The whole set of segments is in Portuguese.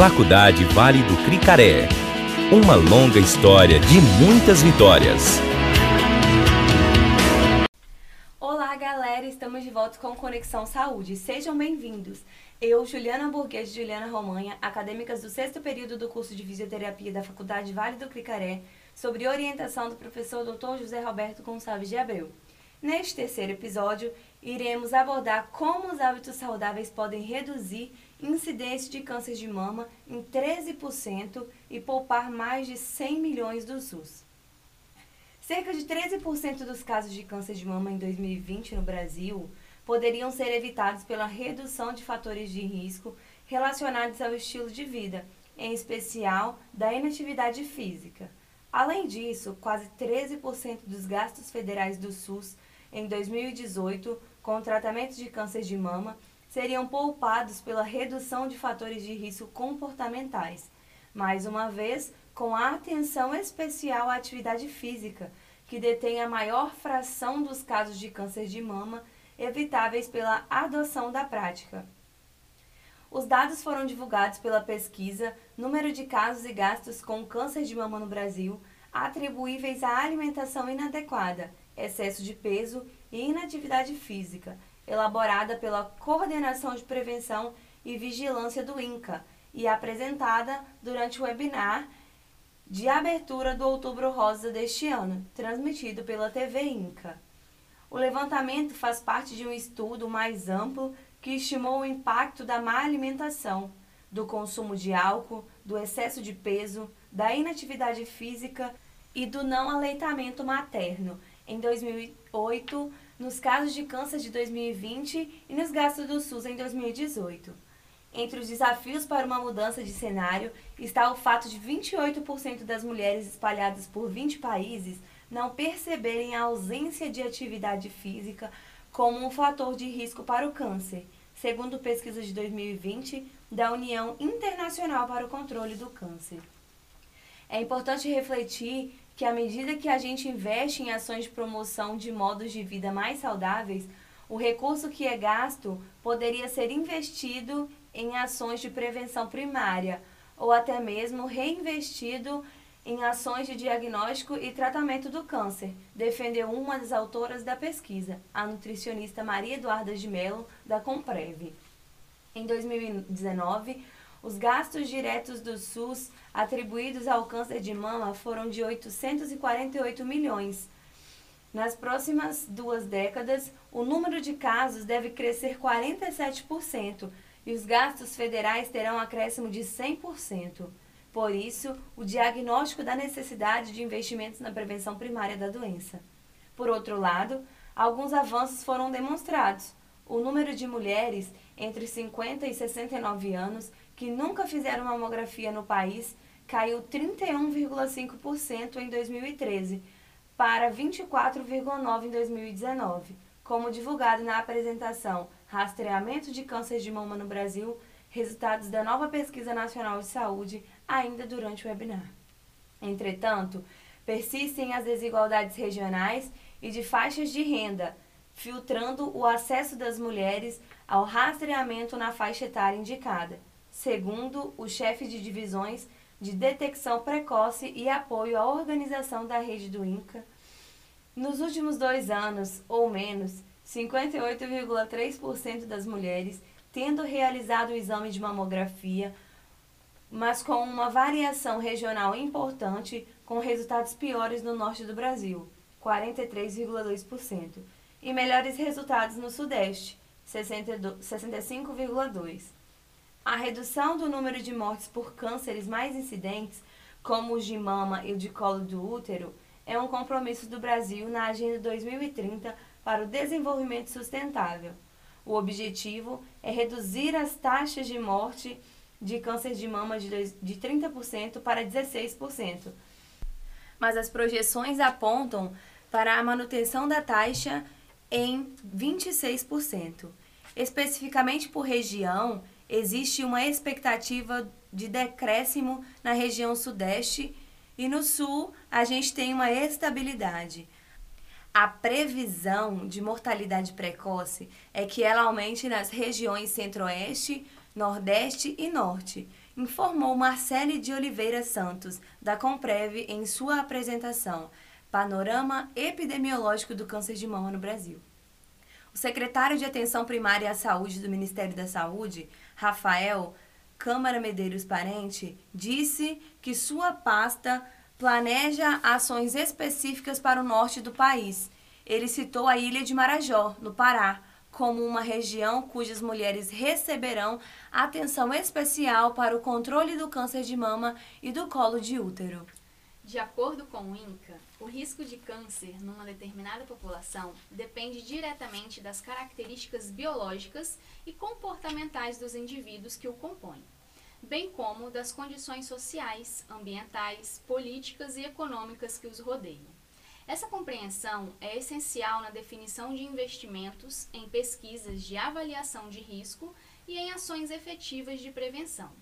Faculdade Vale do Cricaré. Uma longa história de muitas vitórias. Olá, galera! Estamos de volta com Conexão Saúde. Sejam bem-vindos. Eu, Juliana Burguês e Juliana Romanha, acadêmicas do sexto período do curso de Fisioterapia da Faculdade Vale do Cricaré, sobre orientação do professor Dr. José Roberto Gonçalves de Abreu. Neste terceiro episódio, iremos abordar como os hábitos saudáveis podem reduzir incidência de câncer de mama em 13% e poupar mais de 100 milhões do SUS. Cerca de 13% dos casos de câncer de mama em 2020 no Brasil poderiam ser evitados pela redução de fatores de risco relacionados ao estilo de vida, em especial da inatividade física. Além disso, quase 13% dos gastos federais do SUS em 2018 com tratamento de câncer de mama seriam poupados pela redução de fatores de risco comportamentais, mais uma vez com a atenção especial à atividade física, que detém a maior fração dos casos de câncer de mama evitáveis pela adoção da prática. Os dados foram divulgados pela pesquisa Número de casos e gastos com câncer de mama no Brasil, atribuíveis à alimentação inadequada, excesso de peso e inatividade física, elaborada pela Coordenação de Prevenção e Vigilância do INCA e apresentada durante o webinar de abertura do Outubro Rosa deste ano, transmitido pela TV INCA. O levantamento faz parte de um estudo mais amplo que estimou o impacto da má alimentação, do consumo de álcool, do excesso de peso, da inatividade física e do não aleitamento materno em 2008, nos casos de câncer de 2020 e nos gastos do SUS em 2018. Entre os desafios para uma mudança de cenário está o fato de 28% das mulheres espalhadas por 20 países não perceberem a ausência de atividade física como um fator de risco para o câncer, segundo pesquisa de 2020 da União Internacional para o Controle do Câncer. É importante refletir que à medida que a gente investe em ações de promoção de modos de vida mais saudáveis, o recurso que é gasto poderia ser investido em ações de prevenção primária ou até mesmo reinvestido em ações de diagnóstico e tratamento do câncer, defendeu uma das autoras da pesquisa, a nutricionista Maria Eduarda de Mello, da Comprev. Em 2019, os gastos diretos do SUS atribuídos ao câncer de mama foram de 848 milhões. Nas próximas duas décadas, o número de casos deve crescer 47% e os gastos federais terão um acréscimo de 100%. Por isso, o diagnóstico da necessidade de investimentos na prevenção primária da doença. Por outro lado, alguns avanços foram demonstrados. O número de mulheres entre 50 e 69 anos que nunca fizeram mamografia no país caiu 31,5% em 2013 para 24,9% em 2019, como divulgado na apresentação Rastreamento de Câncer de Mama no Brasil, resultados da nova Pesquisa Nacional de Saúde, ainda durante o webinar. Entretanto, persistem as desigualdades regionais e de faixas de renda, filtrando o acesso das mulheres ao rastreamento na faixa etária indicada segundo o chefe de divisões de detecção precoce e apoio à organização da rede do INCA. Nos últimos dois anos, ou menos, 58,3% das mulheres tendo realizado o exame de mamografia, mas com uma variação regional importante, com resultados piores no norte do Brasil, 43,2%, e melhores resultados no sudeste, 65,2%. A redução do número de mortes por cânceres mais incidentes, como os de mama e o de colo do útero, é um compromisso do Brasil na Agenda 2030 para o Desenvolvimento Sustentável. O objetivo é reduzir as taxas de morte de câncer de mama de 30% para 16%. Mas as projeções apontam para a manutenção da taxa em 26%. Especificamente por região, existe uma expectativa de decréscimo na região sudeste e no sul a gente tem uma estabilidade. A previsão de mortalidade precoce é que ela aumente nas regiões centro-oeste, Nordeste e Norte, informou Marcele de Oliveira Santos, da Comprev, em sua apresentação Panorama Epidemiológico do Câncer de Mama no Brasil. O secretário de Atenção Primária à Saúde do Ministério da Saúde, Rafael Câmara Medeiros Parente, disse que sua pasta planeja ações específicas para o norte do país. Ele citou a ilha de Marajó, no Pará, como uma região cujas mulheres receberão atenção especial para o controle do câncer de mama e do colo de útero. De acordo com o INCA, o risco de câncer numa determinada população depende diretamente das características biológicas e comportamentais dos indivíduos que o compõem, bem como das condições sociais, ambientais, políticas e econômicas que os rodeiam. Essa compreensão é essencial na definição de investimentos em pesquisas de avaliação de risco e em ações efetivas de prevenção.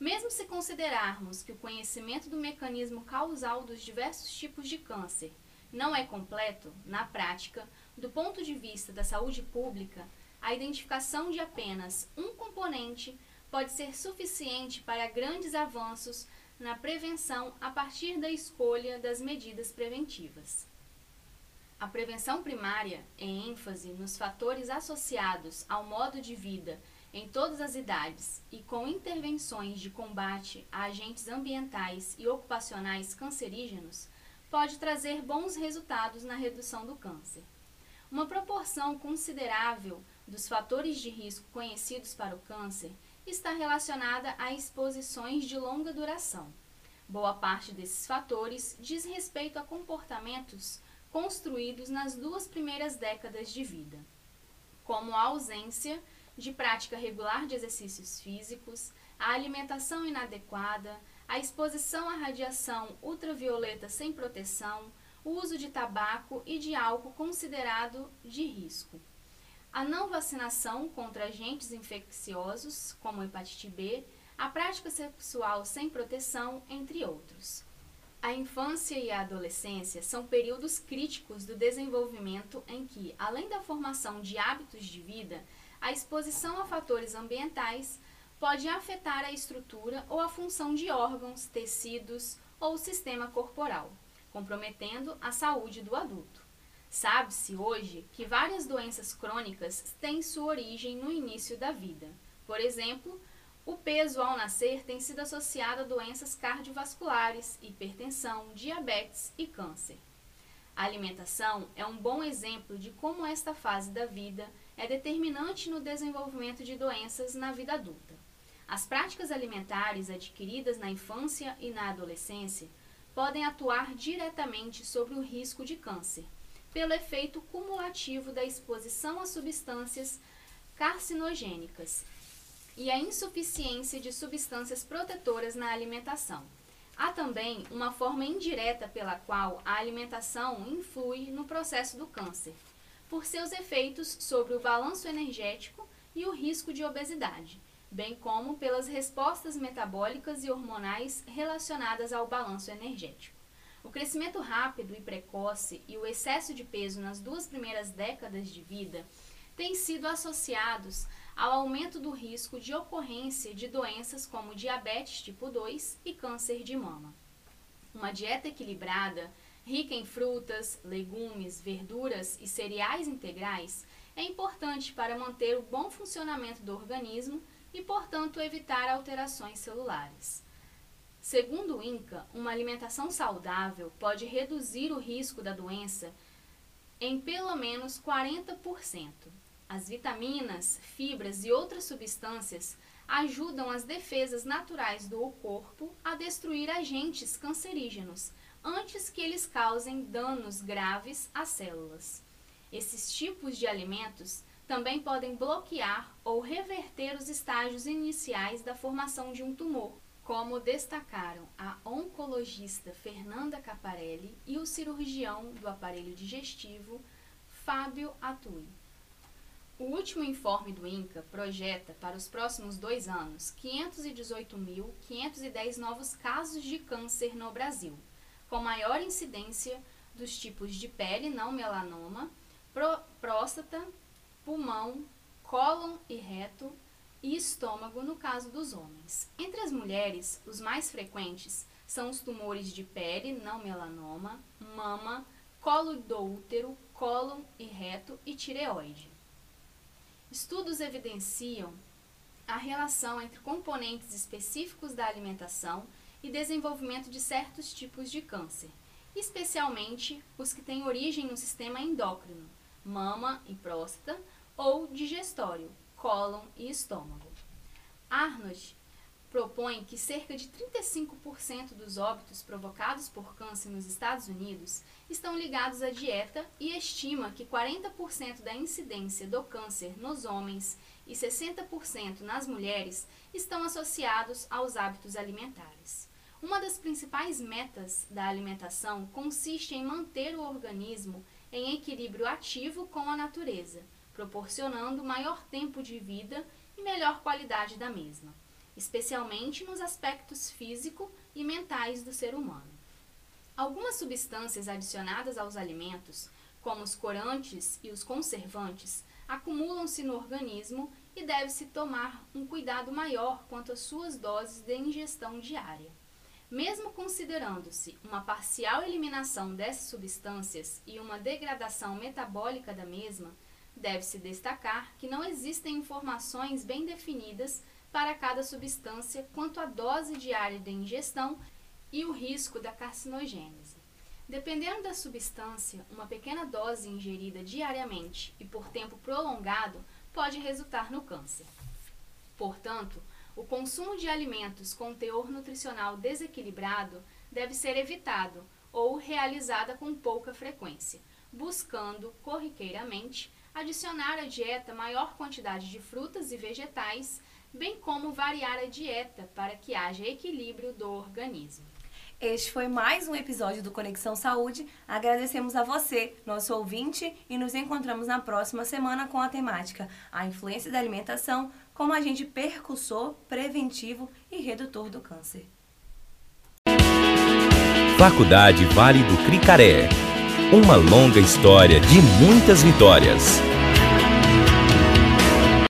Mesmo se considerarmos que o conhecimento do mecanismo causal dos diversos tipos de câncer não é completo, na prática, do ponto de vista da saúde pública, a identificação de apenas um componente pode ser suficiente para grandes avanços na prevenção a partir da escolha das medidas preventivas. A prevenção primária, em ênfase nos fatores associados ao modo de vida em todas as idades e com intervenções de combate a agentes ambientais e ocupacionais cancerígenos, pode trazer bons resultados na redução do câncer. Uma proporção considerável dos fatores de risco conhecidos para o câncer está relacionada a exposições de longa duração. Boa parte desses fatores diz respeito a comportamentos construídos nas duas primeiras décadas de vida, como a ausência de prática regular de exercícios físicos, a alimentação inadequada, a exposição à radiação ultravioleta sem proteção, o uso de tabaco e de álcool considerado de risco a não vacinação contra agentes infecciosos, como hepatite B, a prática sexual sem proteção, entre outros. A infância e a adolescência são períodos críticos do desenvolvimento em que, além da formação de hábitos de vida, a exposição a fatores ambientais pode afetar a estrutura ou a função de órgãos, tecidos ou sistema corporal, comprometendo a saúde do adulto. Sabe-se hoje que várias doenças crônicas têm sua origem no início da vida. Por exemplo, o peso ao nascer tem sido associado a doenças cardiovasculares, hipertensão, diabetes e câncer. A alimentação é um bom exemplo de como esta fase da vida é determinante no desenvolvimento de doenças na vida adulta. As práticas alimentares adquiridas na infância e na adolescência podem atuar diretamente sobre o risco de câncer pelo efeito cumulativo da exposição a substâncias carcinogênicas e a insuficiência de substâncias protetoras na alimentação. Há também uma forma indireta pela qual a alimentação influi no processo do câncer, por seus efeitos sobre o balanço energético e o risco de obesidade, bem como pelas respostas metabólicas e hormonais relacionadas ao balanço energético. O crescimento rápido e precoce e o excesso de peso nas duas primeiras décadas de vida têm sido associados ao aumento do risco de ocorrência de doenças como diabetes tipo 2 e câncer de mama. Uma dieta equilibrada, rica em frutas, legumes, verduras e cereais integrais é importante para manter o bom funcionamento do organismo e, portanto, evitar alterações celulares. Segundo o INCA, uma alimentação saudável pode reduzir o risco da doença em pelo menos 40%. As vitaminas, fibras e outras substâncias ajudam as defesas naturais do corpo a destruir agentes cancerígenos antes que eles causem danos graves às células. Esses tipos de alimentos também podem bloquear ou reverter os estágios iniciais da formação de um tumor, como destacaram a oncologista Fernanda Caparelli e o cirurgião do aparelho digestivo Fábio Atui. O último informe do INCA projeta para os próximos dois anos 518.510 novos casos de câncer no Brasil, com maior incidência dos tipos de pele não melanoma, próstata, pulmão, cólon e reto, e estômago no caso dos homens. Entre as mulheres, os mais frequentes são os tumores de pele, não melanoma, mama, colo do útero, cólon e reto e tireoide. Estudos evidenciam a relação entre componentes específicos da alimentação e desenvolvimento de certos tipos de câncer, especialmente os que têm origem no sistema endócrino, mama e próstata, ou digestório, cólon e estômago. Arnold propõe que cerca de 35% dos óbitos provocados por câncer nos Estados Unidos estão ligados à dieta e estima que 40% da incidência do câncer nos homens e 60% nas mulheres estão associados aos hábitos alimentares. Uma das principais metas da alimentação consiste em manter o organismo em equilíbrio ativo com a natureza proporcionando maior tempo de vida e melhor qualidade da mesma, especialmente nos aspectos físico e mentais do ser humano. Algumas substâncias adicionadas aos alimentos, como os corantes e os conservantes, acumulam-se no organismo e deve-se tomar um cuidado maior quanto às suas doses de ingestão diária. Mesmo considerando-se uma parcial eliminação dessas substâncias e uma degradação metabólica da mesma, Deve-se destacar que não existem informações bem definidas para cada substância quanto à dose diária de ingestão e o risco da carcinogênese. Dependendo da substância, uma pequena dose ingerida diariamente e por tempo prolongado pode resultar no câncer. Portanto, o consumo de alimentos com teor nutricional desequilibrado deve ser evitado ou realizada com pouca frequência, buscando corriqueiramente adicionar à dieta maior quantidade de frutas e vegetais, bem como variar a dieta para que haja equilíbrio do organismo. Este foi mais um episódio do Conexão Saúde. Agradecemos a você, nosso ouvinte, e nos encontramos na próxima semana com a temática A influência da alimentação como agente percussor, preventivo e redutor do câncer. Faculdade Vale do Cricaré. Uma longa história de muitas vitórias.